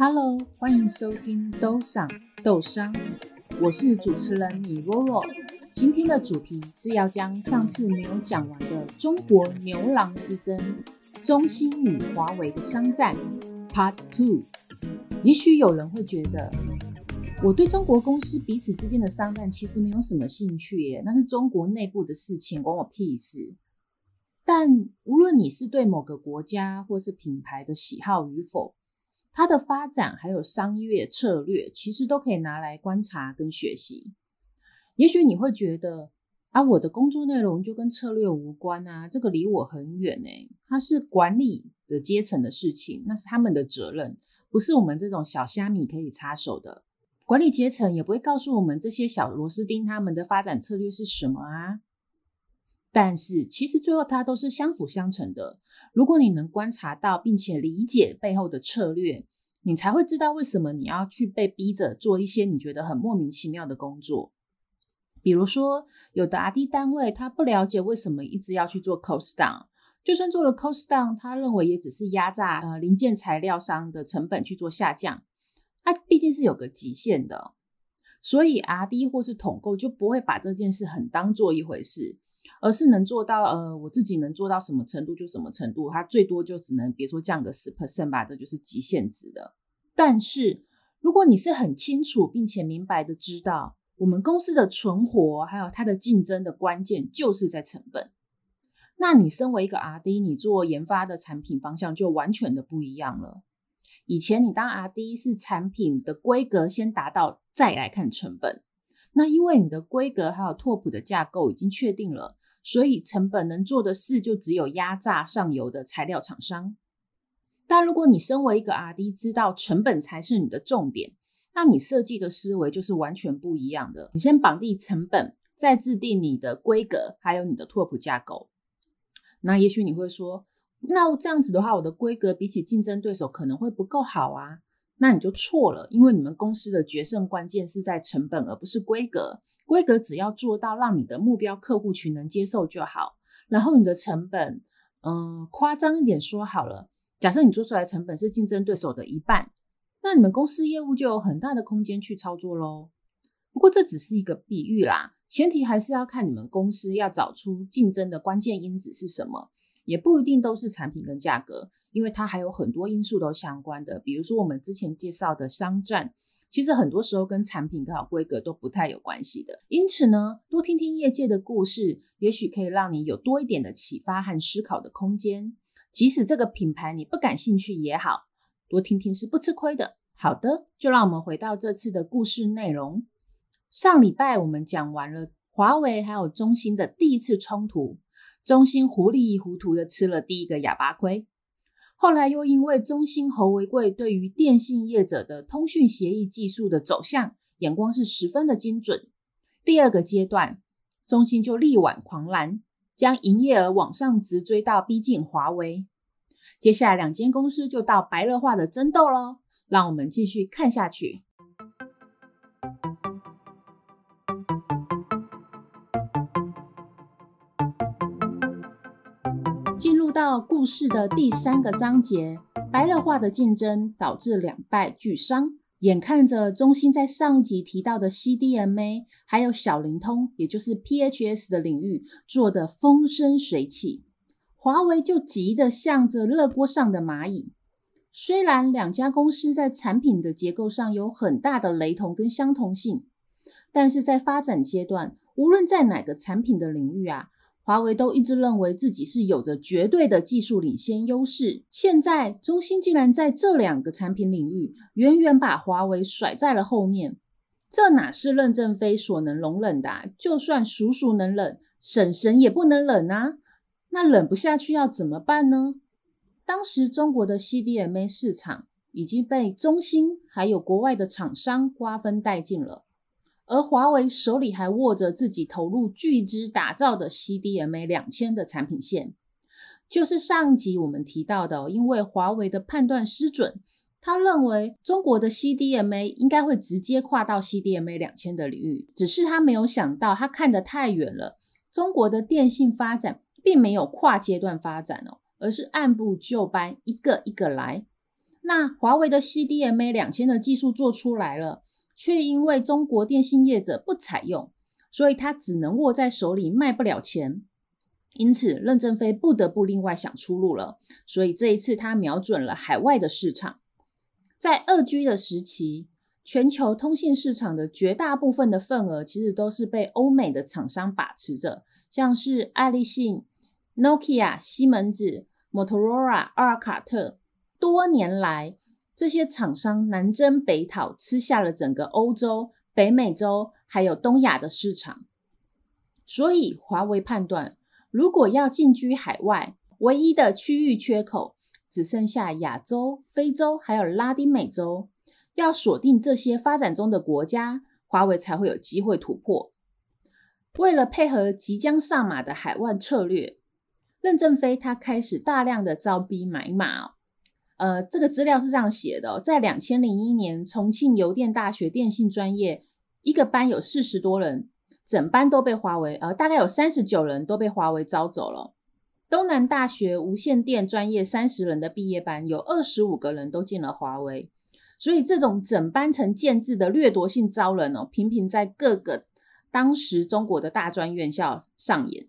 Hello，欢迎收听《豆桑豆商》，我是主持人米罗罗。今天的主题是要将上次没有讲完的中国牛郎之争——中兴与华为的商战 Part Two。也许有人会觉得，我对中国公司彼此之间的商战其实没有什么兴趣耶，那是中国内部的事情，关我屁事。但无论你是对某个国家或是品牌的喜好与否，它的发展还有商业策略，其实都可以拿来观察跟学习。也许你会觉得啊，我的工作内容就跟策略无关啊，这个离我很远诶。它是管理的阶层的事情，那是他们的责任，不是我们这种小虾米可以插手的。管理阶层也不会告诉我们这些小螺丝钉他们的发展策略是什么啊。但是其实最后它都是相辅相成的。如果你能观察到并且理解背后的策略，你才会知道为什么你要去被逼着做一些你觉得很莫名其妙的工作。比如说，有的 R&D 单位他不了解为什么一直要去做 cost down，就算做了 cost down，他认为也只是压榨呃零件材料商的成本去做下降，它毕竟是有个极限的，所以 R&D 或是统购就不会把这件事很当做一回事。而是能做到，呃，我自己能做到什么程度就什么程度，它最多就只能，别说降个十 percent 吧，这就是极限值的。但是，如果你是很清楚并且明白的知道，我们公司的存活还有它的竞争的关键就是在成本，那你身为一个 R&D，你做研发的产品方向就完全的不一样了。以前你当 R&D 是产品的规格先达到，再来看成本，那因为你的规格还有拓扑的架构已经确定了。所以成本能做的事就只有压榨上游的材料厂商。但如果你身为一个 R&D，知道成本才是你的重点，那你设计的思维就是完全不一样的。你先绑定成本，再制定你的规格，还有你的拓扑架构。那也许你会说，那这样子的话，我的规格比起竞争对手可能会不够好啊。那你就错了，因为你们公司的决胜关键是在成本，而不是规格。规格只要做到让你的目标客户群能接受就好，然后你的成本，嗯，夸张一点说好了，假设你做出来成本是竞争对手的一半，那你们公司业务就有很大的空间去操作喽。不过这只是一个比喻啦，前提还是要看你们公司要找出竞争的关键因子是什么，也不一定都是产品跟价格，因为它还有很多因素都相关的，比如说我们之前介绍的商战。其实很多时候跟产品还有规格都不太有关系的，因此呢，多听听业界的故事，也许可以让你有多一点的启发和思考的空间。即使这个品牌你不感兴趣也好，多听听是不吃亏的。好的，就让我们回到这次的故事内容。上礼拜我们讲完了华为还有中兴的第一次冲突，中兴糊里糊涂的吃了第一个哑巴亏。后来又因为中兴侯为贵对于电信业者的通讯协议技术的走向眼光是十分的精准，第二个阶段，中兴就力挽狂澜，将营业额往上直追到逼近华为。接下来两间公司就到白热化的争斗喽，让我们继续看下去。到故事的第三个章节，白热化的竞争导致两败俱伤。眼看着中兴在上一集提到的 CDMA 还有小灵通，也就是 PHS 的领域做得风生水起，华为就急得像着热锅上的蚂蚁。虽然两家公司在产品的结构上有很大的雷同跟相同性，但是在发展阶段，无论在哪个产品的领域啊。华为都一直认为自己是有着绝对的技术领先优势，现在中兴竟然在这两个产品领域远远把华为甩在了后面，这哪是任正非所能容忍的？就算叔叔能忍，婶婶也不能忍啊！那忍不下去要怎么办呢？当时中国的 CDMA 市场已经被中兴还有国外的厂商瓜分殆尽了。而华为手里还握着自己投入巨资打造的 CDMA 两千的产品线，就是上集我们提到的，因为华为的判断失准，他认为中国的 CDMA 应该会直接跨到 CDMA 两千的领域，只是他没有想到，他看得太远了。中国的电信发展并没有跨阶段发展哦，而是按部就班，一个一个来。那华为的 CDMA 两千的技术做出来了，却因为中国电信业者不采用，所以它只能握在手里卖不了钱。因此，任正非不得不另外想出路了。所以这一次，他瞄准了海外的市场。在二 G 的时期，全球通信市场的绝大部分的份额其实都是被欧美的厂商把持着，像是爱立信、Nokia、西门子、Motorola、阿尔卡特。多年来，这些厂商南征北讨，吃下了整个欧洲、北美洲还有东亚的市场。所以，华为判断。如果要进军海外，唯一的区域缺口只剩下亚洲、非洲还有拉丁美洲，要锁定这些发展中的国家，华为才会有机会突破。为了配合即将上马的海外策略，任正非他开始大量的招兵买马。呃，这个资料是这样写的，在两千零一年，重庆邮电大学电信专业一个班有四十多人。整班都被华为，呃，大概有三十九人都被华为招走了。东南大学无线电专业三十人的毕业班，有二十五个人都进了华为。所以这种整班成建制的掠夺性招人哦，频频在各个当时中国的大专院校上演。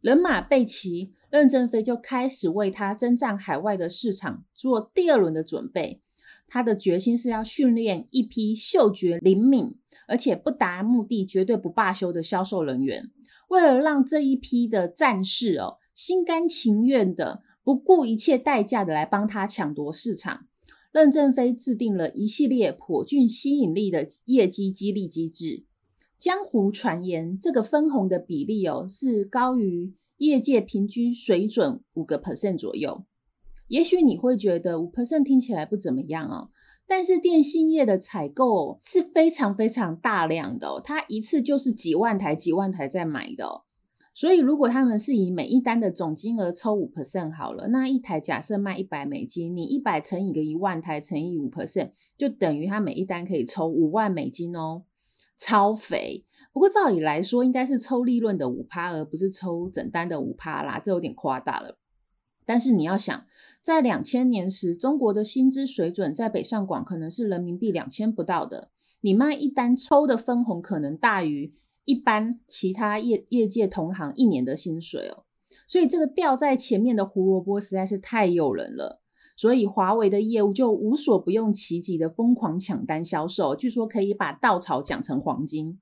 人马备齐，任正非就开始为他征战海外的市场做第二轮的准备。他的决心是要训练一批嗅觉灵敏，而且不达目的绝对不罢休的销售人员。为了让这一批的战士哦，心甘情愿的、不顾一切代价的来帮他抢夺市场，任正非制定了一系列颇具吸引力的业绩激励机制。江湖传言，这个分红的比例哦，是高于业界平均水准五个 percent 左右。也许你会觉得五 percent 听起来不怎么样哦，但是电信业的采购是非常非常大量的，它一次就是几万台、几万台在买的。所以如果他们是以每一单的总金额抽五 percent 好了，那一台假设卖一百美金，你一百乘以个一万台乘以五 percent，就等于他每一单可以抽五万美金哦，超肥。不过照理来说，应该是抽利润的五趴，而不是抽整单的五趴啦，这有点夸大了。但是你要想，在两千年时，中国的薪资水准在北上广可能是人民币两千不到的，你卖一单抽的分红可能大于一般其他业业界同行一年的薪水哦。所以这个吊在前面的胡萝卜实在是太诱人了，所以华为的业务就无所不用其极的疯狂抢单销售，据说可以把稻草讲成黄金。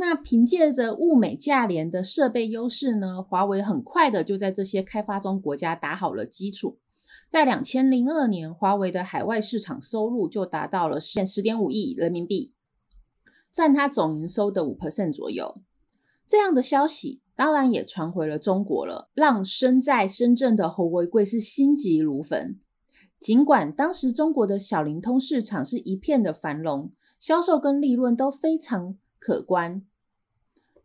那凭借着物美价廉的设备优势呢，华为很快的就在这些开发中国家打好了基础。在两千零二年，华为的海外市场收入就达到了十点五亿人民币，占它总营收的五 percent 左右。这样的消息当然也传回了中国了，让身在深圳的侯为贵是心急如焚。尽管当时中国的小灵通市场是一片的繁荣，销售跟利润都非常可观。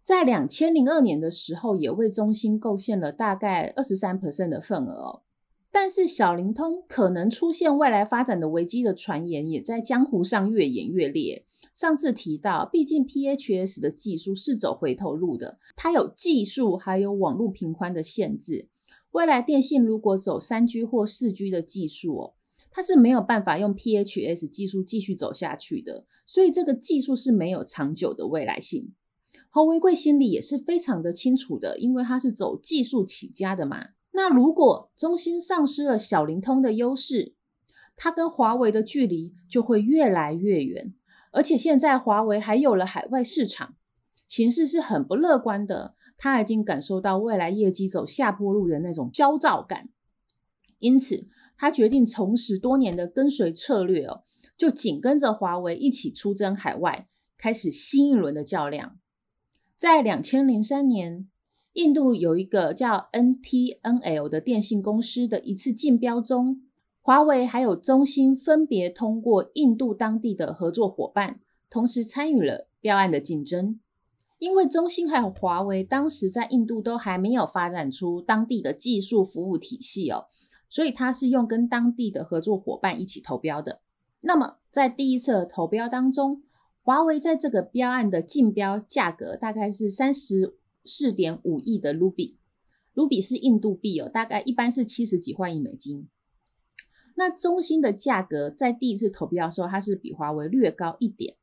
在两千零二年的时候，也为中兴贡献了大概二十三 percent 的份额。但是小灵通可能出现未来发展的危机的传言，也在江湖上越演越烈。上次提到，毕竟 PHS 的技术是走回头路的，它有技术还有网络频宽的限制。未来电信如果走三 G 或四 G 的技术哦，它是没有办法用 PHS 技术继续走下去的。所以这个技术是没有长久的未来性。侯为贵心里也是非常的清楚的，因为他是走技术起家的嘛。那如果中兴丧失了小灵通的优势，他跟华为的距离就会越来越远。而且现在华为还有了海外市场，形势是很不乐观的。他已经感受到未来业绩走下坡路的那种焦躁感，因此他决定重拾多年的跟随策略哦，就紧跟着华为一起出征海外，开始新一轮的较量。在两千零三年，印度有一个叫 NTNL 的电信公司的一次竞标中，华为还有中兴分别通过印度当地的合作伙伴，同时参与了标案的竞争。因为中兴还有华为当时在印度都还没有发展出当地的技术服务体系哦，所以他是用跟当地的合作伙伴一起投标的。那么在第一次投标当中，华为在这个标案的竞标价格大概是三十四点五亿的卢比，卢比是印度币哦，大概一般是七十几万亿美金。那中兴的价格在第一次投标的时候，它是比华为略高一点。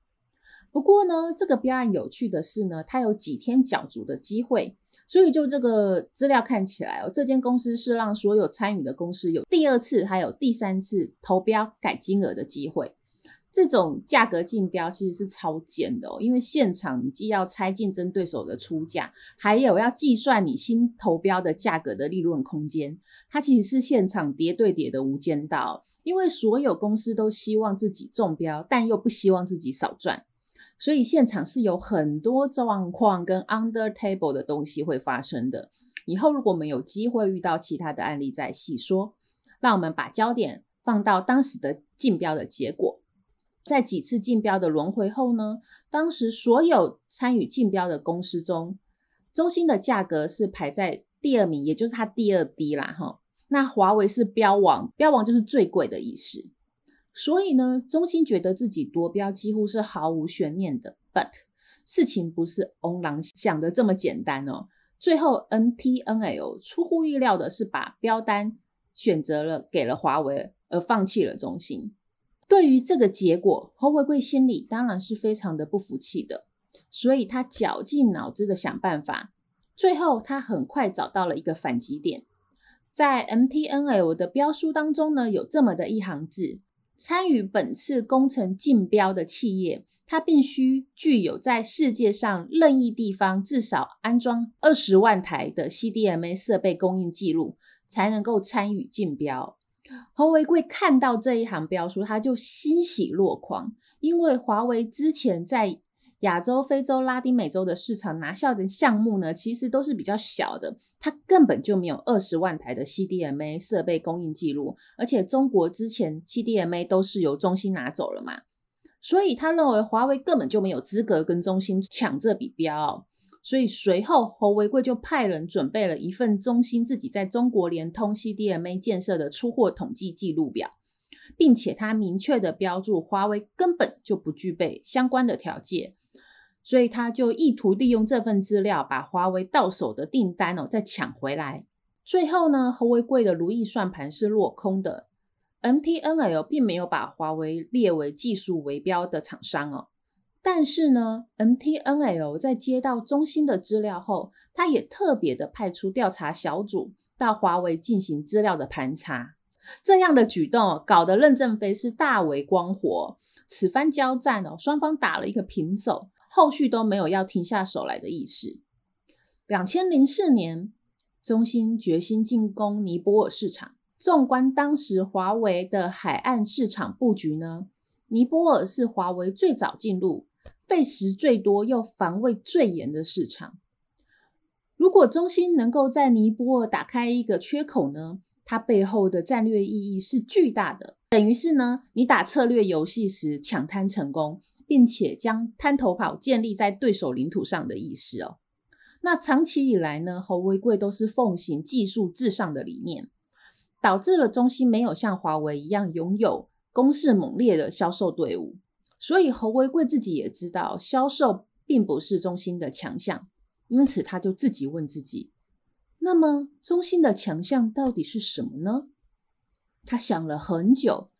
不过呢，这个标案有趣的是呢，它有几天角逐的机会，所以就这个资料看起来哦，这间公司是让所有参与的公司有第二次还有第三次投标改金额的机会。这种价格竞标其实是超贱的哦，因为现场你既要猜竞争对手的出价，还有要计算你新投标的价格的利润空间。它其实是现场叠对叠的无间道，因为所有公司都希望自己中标，但又不希望自己少赚。所以现场是有很多状况跟 under table 的东西会发生的。以后如果我们有机会遇到其他的案例再细说。让我们把焦点放到当时的竞标的结果。在几次竞标的轮回后呢，当时所有参与竞标的公司中，中兴的价格是排在第二名，也就是它第二低啦哈。那华为是标王，标王就是最贵的意思。所以呢，中兴觉得自己夺标几乎是毫无悬念的。But 事情不是翁郎想的这么简单哦。最后，MTNL 出乎意料的是把标单选择了给了华为，而放弃了中兴。对于这个结果，侯维贵心里当然是非常的不服气的。所以他绞尽脑汁的想办法，最后他很快找到了一个反击点。在 MTNL 的标书当中呢，有这么的一行字。参与本次工程竞标的企业，它必须具有在世界上任意地方至少安装二十万台的 CDMA 设备供应记录，才能够参与竞标。侯维贵看到这一行标书，他就欣喜若狂，因为华为之前在亚洲、非洲、拉丁美洲的市场拿下的项目呢，其实都是比较小的，它根本就没有二十万台的 CDMA 设备供应记录，而且中国之前 CDMA 都是由中兴拿走了嘛，所以他认为华为根本就没有资格跟中兴抢这笔标，所以随后侯维贵就派人准备了一份中兴自己在中国联通 CDMA 建设的出货统计记录表，并且他明确的标注华为根本就不具备相关的条件。所以他就意图利用这份资料，把华为到手的订单哦再抢回来。最后呢，侯为贵的如意算盘是落空的。MTNL 并没有把华为列为技术围标的厂商哦。但是呢，MTNL 在接到中兴的资料后，他也特别的派出调查小组到华为进行资料的盘查。这样的举动搞得任正非是大为光火。此番交战哦，双方打了一个平手。后续都没有要停下手来的意思。两千零四年，中兴决心进攻尼泊尔市场。纵观当时华为的海岸市场布局呢，尼泊尔是华为最早进入、费时最多又防卫最严的市场。如果中兴能够在尼泊尔打开一个缺口呢，它背后的战略意义是巨大的。等于是呢，你打策略游戏时抢滩成功。并且将滩头跑建立在对手领土上的意思哦。那长期以来呢，侯维贵都是奉行技术至上的理念，导致了中兴没有像华为一样拥有攻势猛烈的销售队伍。所以侯维贵自己也知道，销售并不是中兴的强项，因此他就自己问自己：那么中兴的强项到底是什么呢？他想了很久，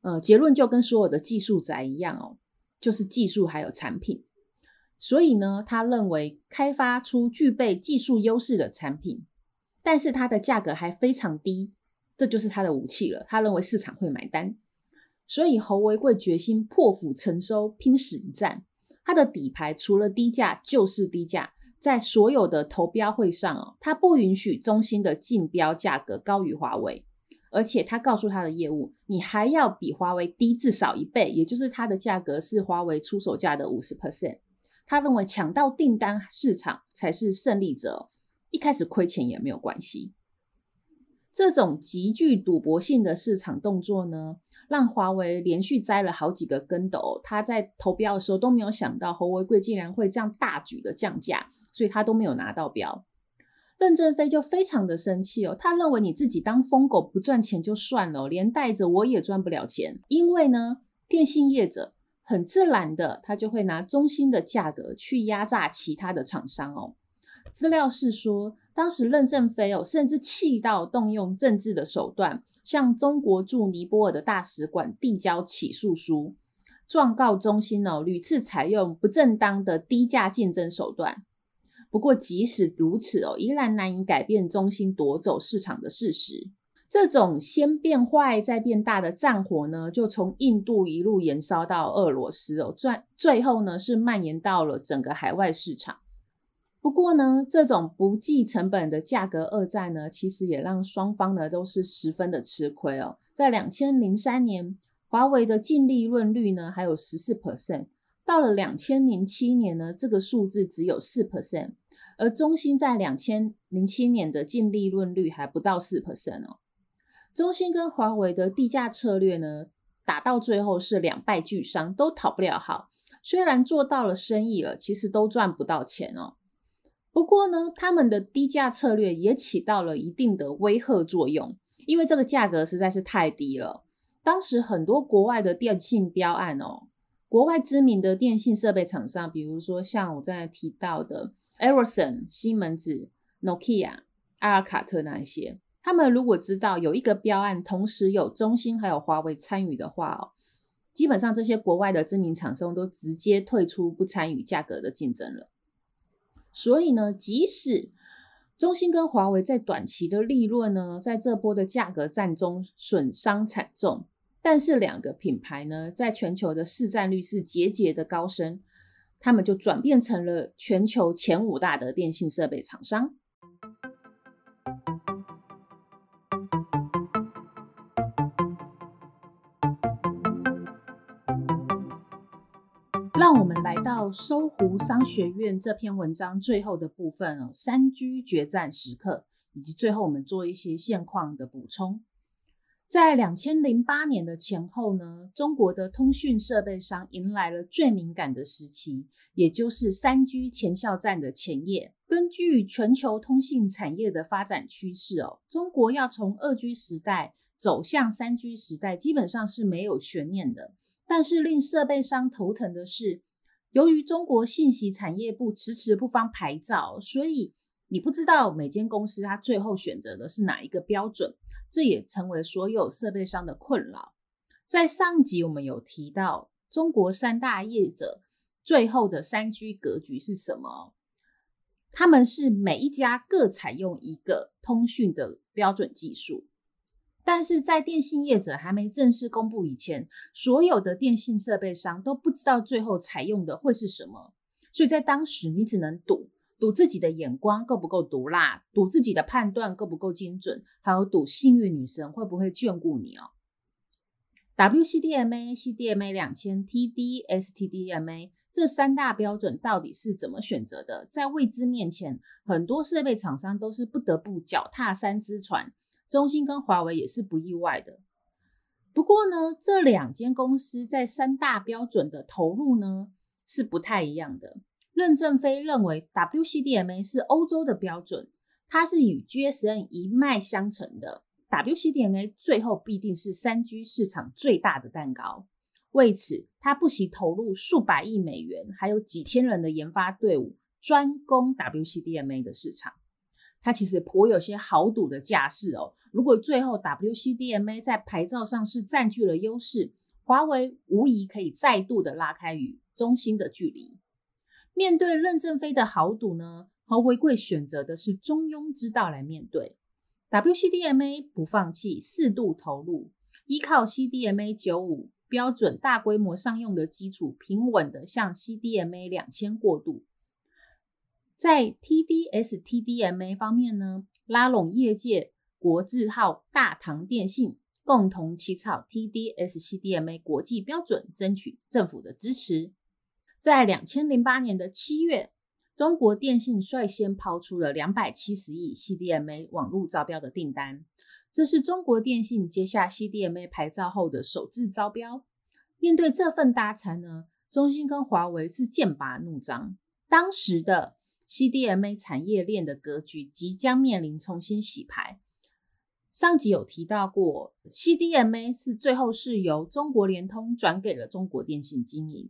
呃，结论就跟所有的技术宅一样哦。就是技术还有产品，所以呢，他认为开发出具备技术优势的产品，但是它的价格还非常低，这就是他的武器了。他认为市场会买单，所以侯维贵决心破釜沉舟，拼死一战。他的底牌除了低价就是低价，在所有的投标会上哦，他不允许中兴的竞标价格高于华为。而且他告诉他的业务，你还要比华为低至少一倍，也就是它的价格是华为出手价的五十 percent。他认为抢到订单市场才是胜利者，一开始亏钱也没有关系。这种极具赌博性的市场动作呢，让华为连续栽了好几个跟斗。他在投标的时候都没有想到侯为贵竟然会这样大举的降价，所以他都没有拿到标。任正非就非常的生气哦，他认为你自己当疯狗不赚钱就算了，连带着我也赚不了钱。因为呢，电信业者很自然的，他就会拿中兴的价格去压榨其他的厂商哦。资料是说，当时任正非哦，甚至气到动用政治的手段，向中国驻尼泊尔的大使馆递交起诉书，状告中兴哦屡次采用不正当的低价竞争手段。不过，即使如此哦，依然难以改变中兴夺走市场的事实。这种先变坏再变大的战火呢，就从印度一路延烧到俄罗斯哦，最最后呢是蔓延到了整个海外市场。不过呢，这种不计成本的价格恶战呢，其实也让双方呢都是十分的吃亏哦。在两千零三年，华为的净利润率呢还有十四 percent，到了两千零七年呢，这个数字只有四 percent，而中兴在两千零七年的净利润率还不到四 percent 哦。中兴跟华为的地价策略呢，打到最后是两败俱伤，都讨不了好。虽然做到了生意了，其实都赚不到钱哦。不过呢，他们的低价策略也起到了一定的威吓作用，因为这个价格实在是太低了。当时很多国外的电信标案哦，国外知名的电信设备厂商，比如说像我刚才提到的 e r i s o n、西门子、Nokia、阿尔卡特那一些，他们如果知道有一个标案同时有中兴还有华为参与的话哦，基本上这些国外的知名厂商都直接退出，不参与价格的竞争了。所以呢，即使中兴跟华为在短期的利润呢，在这波的价格战中损伤惨重，但是两个品牌呢，在全球的市占率是节节的高升，他们就转变成了全球前五大的电信设备厂商。让我们来到搜狐商学院这篇文章最后的部分哦，三 G 决战时刻，以及最后我们做一些现况的补充。在两千零八年的前后呢，中国的通讯设备商迎来了最敏感的时期，也就是三 G 前哨战的前夜。根据全球通信产业的发展趋势哦，中国要从二 G 时代走向三 G 时代，基本上是没有悬念的。但是令设备商头疼的是，由于中国信息产业部迟迟不发牌照，所以你不知道每间公司它最后选择的是哪一个标准，这也成为所有设备商的困扰。在上集我们有提到，中国三大业者最后的三 G 格局是什么？他们是每一家各采用一个通讯的标准技术。但是在电信业者还没正式公布以前，所有的电信设备商都不知道最后采用的会是什么，所以在当时你只能赌，赌自己的眼光够不够毒辣，赌自己的判断够不够精准，还有赌幸运女神会不会眷顾你哦。WCDMA、CDMA 两千、TD、STDMA 这三大标准到底是怎么选择的？在未知面前，很多设备厂商都是不得不脚踏三只船。中兴跟华为也是不意外的，不过呢，这两间公司在三大标准的投入呢是不太一样的。任正非认为 WCDMA 是欧洲的标准，它是与 GSM 一脉相承的。WCDMA 最后必定是三 G 市场最大的蛋糕，为此他不惜投入数百亿美元，还有几千人的研发队伍，专攻 WCDMA 的市场。他其实颇有些豪赌的架势哦。如果最后 WCDMA 在牌照上是占据了优势，华为无疑可以再度的拉开与中兴的距离。面对任正非的豪赌呢，华为贵选择的是中庸之道来面对。WCDMA 不放弃，适度投入，依靠 CDMA 九五标准大规模商用的基础，平稳的向 CDMA 两千过渡。在 TD-STDMA 方面呢，拉拢业界国字号大唐电信，共同起草 TD-SCDMA 国际标准，争取政府的支持。在两千零八年的七月，中国电信率先抛出了两百七十亿 CDMA 网络招标的订单，这是中国电信接下 CDMA 牌照后的首次招标。面对这份大餐呢，中兴跟华为是剑拔弩张，当时的。CDMA 产业链的格局即将面临重新洗牌。上集有提到过，CDMA 是最后是由中国联通转给了中国电信经营，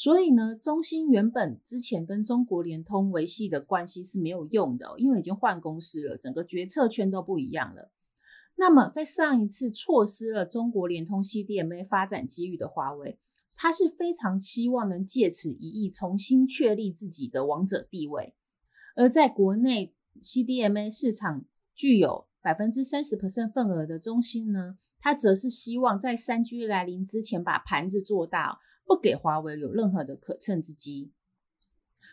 所以呢，中兴原本之前跟中国联通维系的关系是没有用的，因为已经换公司了，整个决策圈都不一样了。那么，在上一次错失了中国联通 CDMA 发展机遇的华为，他是非常希望能借此一役重新确立自己的王者地位。而在国内 CDMA 市场具有百分之三十 percent 份额的中兴呢，它则是希望在三 G 来临之前把盘子做大，不给华为有任何的可乘之机。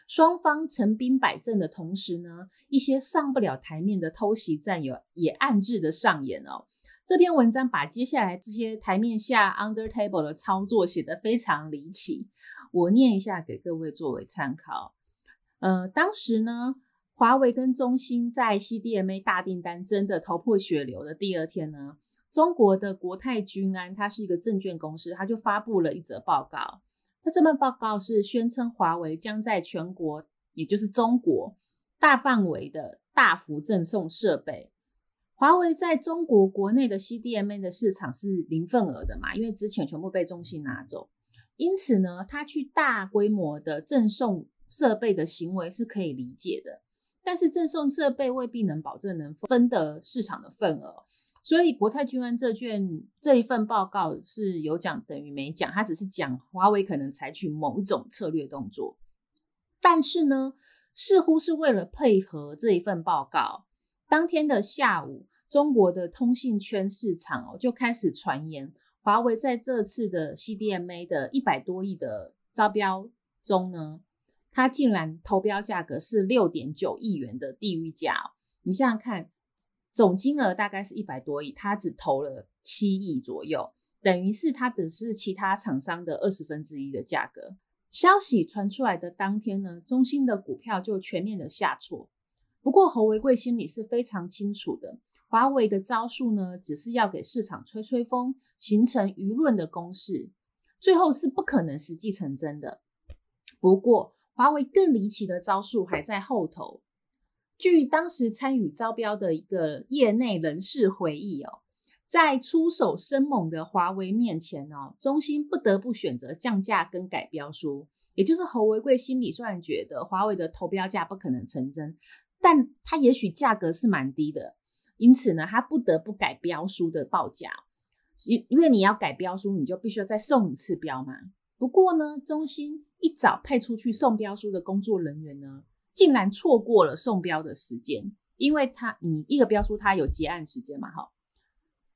双方成兵摆阵的同时呢，一些上不了台面的偷袭战友也暗自的上演哦。这篇文章把接下来这些台面下 under table 的操作写得非常离奇，我念一下给各位作为参考。呃，当时呢，华为跟中兴在 CDMA 大订单真的头破血流的第二天呢，中国的国泰君安它是一个证券公司，它就发布了一则报告。那这份报告是宣称华为将在全国，也就是中国，大范围的大幅赠送设备。华为在中国国内的 CDMA 的市场是零份额的嘛，因为之前全部被中兴拿走。因此呢，他去大规模的赠送设备的行为是可以理解的。但是赠送设备未必能保证能分得市场的份额。所以国泰君安这卷这一份报告是有讲等于没讲，他只是讲华为可能采取某一种策略动作，但是呢，似乎是为了配合这一份报告，当天的下午，中国的通信圈市场哦就开始传言，华为在这次的 CDMA 的一百多亿的招标中呢，它竟然投标价格是六点九亿元的地狱价哦，你想想看。总金额大概是一百多亿，他只投了七亿左右，等于是他只是其他厂商的二十分之一的价格。消息传出来的当天呢，中兴的股票就全面的下挫。不过侯为贵心里是非常清楚的，华为的招数呢，只是要给市场吹吹风，形成舆论的攻势，最后是不可能实际成真的。不过，华为更离奇的招数还在后头。据当时参与招标的一个业内人士回忆哦，在出手生猛的华为面前哦，中兴不得不选择降价跟改标书。也就是侯为贵心里虽然觉得华为的投标价不可能成真，但他也许价格是蛮低的，因此呢，他不得不改标书的报价。因因为你要改标书，你就必须要再送一次标嘛。不过呢，中兴一早派出去送标书的工作人员呢，竟然错过了送标的时间，因为他，你一个标书它有结案时间嘛，哈。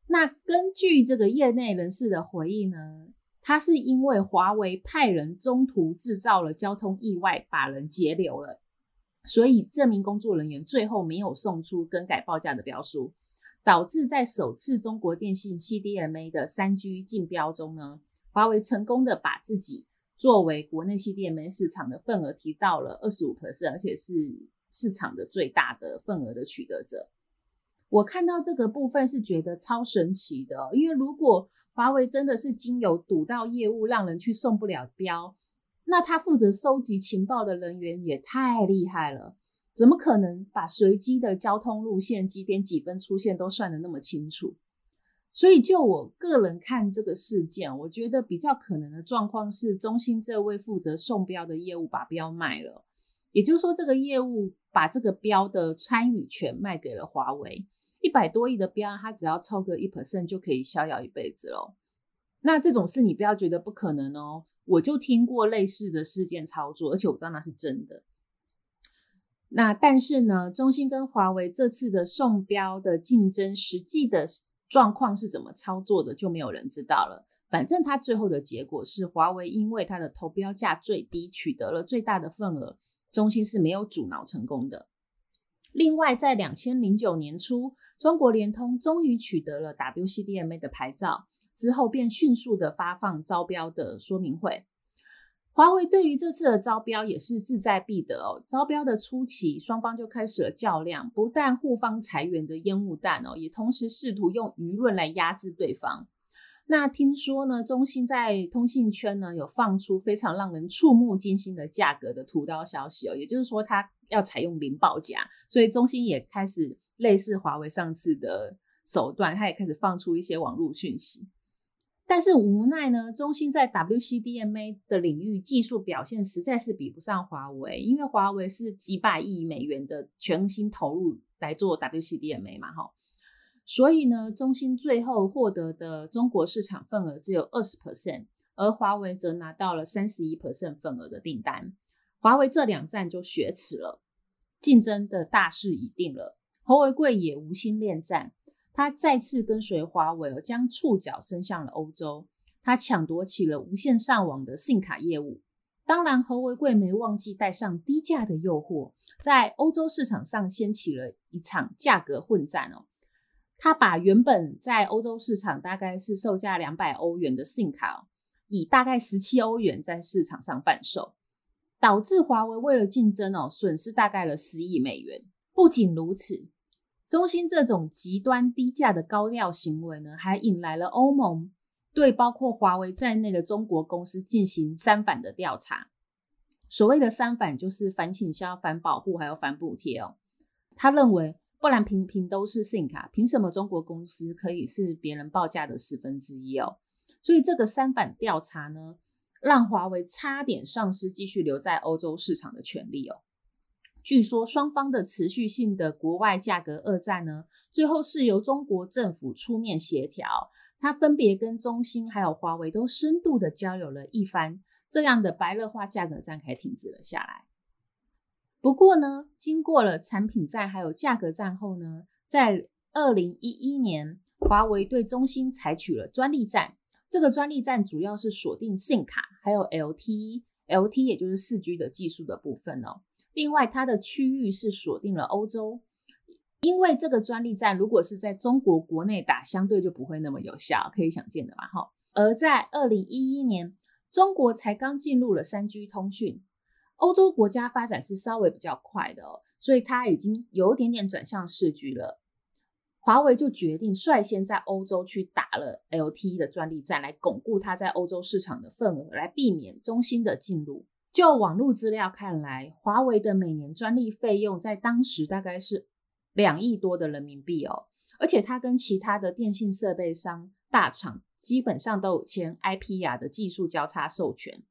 那根据这个业内人士的回忆呢，他是因为华为派人中途制造了交通意外，把人截留了，所以这名工作人员最后没有送出更改报价的标书，导致在首次中国电信 CDMA 的三 G 竞标中呢，华为成功的把自己。作为国内 CDMA 市场的份额提到了二十五 percent，而且是市场的最大的份额的取得者。我看到这个部分是觉得超神奇的，因为如果华为真的是经由堵到业务让人去送不了标，那他负责收集情报的人员也太厉害了，怎么可能把随机的交通路线几点几分出现都算得那么清楚？所以，就我个人看这个事件，我觉得比较可能的状况是，中兴这位负责送标的业务把标卖了，也就是说，这个业务把这个标的参与权卖给了华为，一百多亿的标，他只要抽个一 percent 就可以逍遥一辈子喽。那这种事你不要觉得不可能哦，我就听过类似的事件操作，而且我知道那是真的。那但是呢，中兴跟华为这次的送标的竞争，实际的。状况是怎么操作的，就没有人知道了。反正他最后的结果是，华为因为它的投标价最低，取得了最大的份额，中兴是没有阻挠成功的。另外，在两千零九年初，中国联通终于取得了 WCDMA 的牌照，之后便迅速的发放招标的说明会。华为对于这次的招标也是志在必得哦。招标的初期，双方就开始了较量，不但互方财源的烟雾弹哦，也同时试图用舆论来压制对方。那听说呢，中兴在通信圈呢有放出非常让人触目惊心的价格的屠刀消息哦，也就是说，它要采用零报价，所以中兴也开始类似华为上次的手段，它也开始放出一些网络讯息。但是无奈呢，中兴在 WCDMA 的领域技术表现实在是比不上华为，因为华为是几百亿美元的全新投入来做 WCDMA 嘛，哈，所以呢，中兴最后获得的中国市场份额只有二十 percent，而华为则拿到了三十一 percent 份额的订单。华为这两战就雪耻了，竞争的大势已定了。侯为贵也无心恋战，他再次跟随华为，将触角伸向了欧洲，他抢夺起了无线上网的 SIM 卡业务。当然，侯为贵没忘记带上低价的诱惑，在欧洲市场上掀起了一场价格混战哦。他把原本在欧洲市场大概是售价两百欧元的 SIM 卡，以大概十七欧元在市场上贩售，导致华为为了竞争哦，损失大概了十亿美元。不仅如此，中兴这种极端低价的高调行为呢，还引来了欧盟。对包括华为在内的中国公司进行三反的调查。所谓的三反就是反倾销、反保护还有反补贴哦。他认为，不然平平都是 SIM 卡，凭什么中国公司可以是别人报价的十分之一哦？所以这个三反调查呢，让华为差点丧失继续留在欧洲市场的权利哦。据说双方的持续性的国外价格恶战呢，最后是由中国政府出面协调。他分别跟中兴还有华为都深度的交流了一番，这样的白热化价格战才停止了下来。不过呢，经过了产品战还有价格战后呢，在二零一一年，华为对中兴采取了专利战。这个专利战主要是锁定 SIM 卡还有 LTE，LTE 也就是四 G 的技术的部分哦。另外，它的区域是锁定了欧洲。因为这个专利战如果是在中国国内打，相对就不会那么有效，可以想见的嘛，哈。而在二零一一年，中国才刚进入了三 G 通讯，欧洲国家发展是稍微比较快的哦，所以它已经有一点点转向四 G 了。华为就决定率先在欧洲去打了 LTE 的专利战，来巩固它在欧洲市场的份额，来避免中兴的进入。就网络资料看来，华为的每年专利费用在当时大概是。两亿多的人民币哦，而且它跟其他的电信设备商大厂基本上都有签 IPR 的技术交叉授权，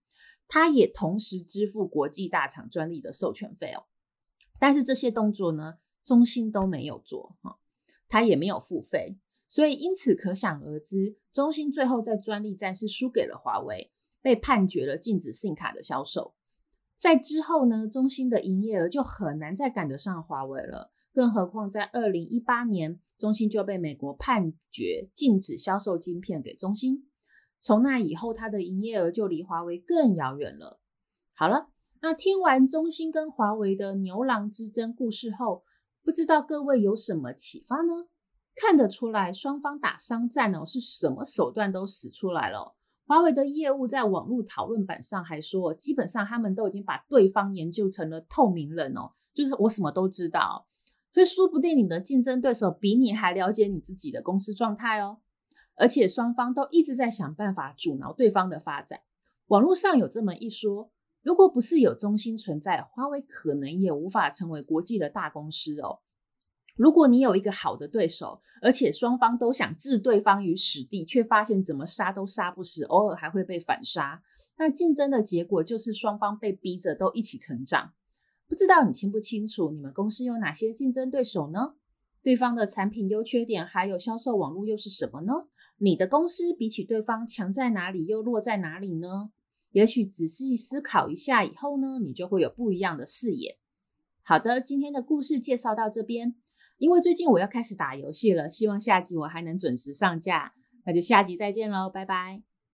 它也同时支付国际大厂专利的授权费哦。但是这些动作呢，中兴都没有做哈，它也没有付费，所以因此可想而知，中兴最后在专利战是输给了华为，被判决了禁止 SIM 卡的销售。在之后呢，中兴的营业额就很难再赶得上华为了。更何况，在二零一八年，中兴就被美国判决禁止销售晶片给中兴。从那以后，它的营业额就离华为更遥远了。好了，那听完中兴跟华为的牛郎之争故事后，不知道各位有什么启发呢？看得出来，双方打商战哦，是什么手段都使出来了。华为的业务在网络讨论板上还说，基本上他们都已经把对方研究成了透明人哦，就是我什么都知道。所以说不定你的竞争对手比你还了解你自己的公司状态哦，而且双方都一直在想办法阻挠对方的发展。网络上有这么一说，如果不是有中兴存在，华为可能也无法成为国际的大公司哦。如果你有一个好的对手，而且双方都想置对方于死地，却发现怎么杀都杀不死，偶尔还会被反杀，那竞争的结果就是双方被逼着都一起成长。不知道你清不清楚，你们公司有哪些竞争对手呢？对方的产品优缺点，还有销售网络又是什么呢？你的公司比起对方强在哪里，又弱在哪里呢？也许仔细思考一下以后呢，你就会有不一样的视野。好的，今天的故事介绍到这边。因为最近我要开始打游戏了，希望下集我还能准时上架。那就下集再见喽，拜拜。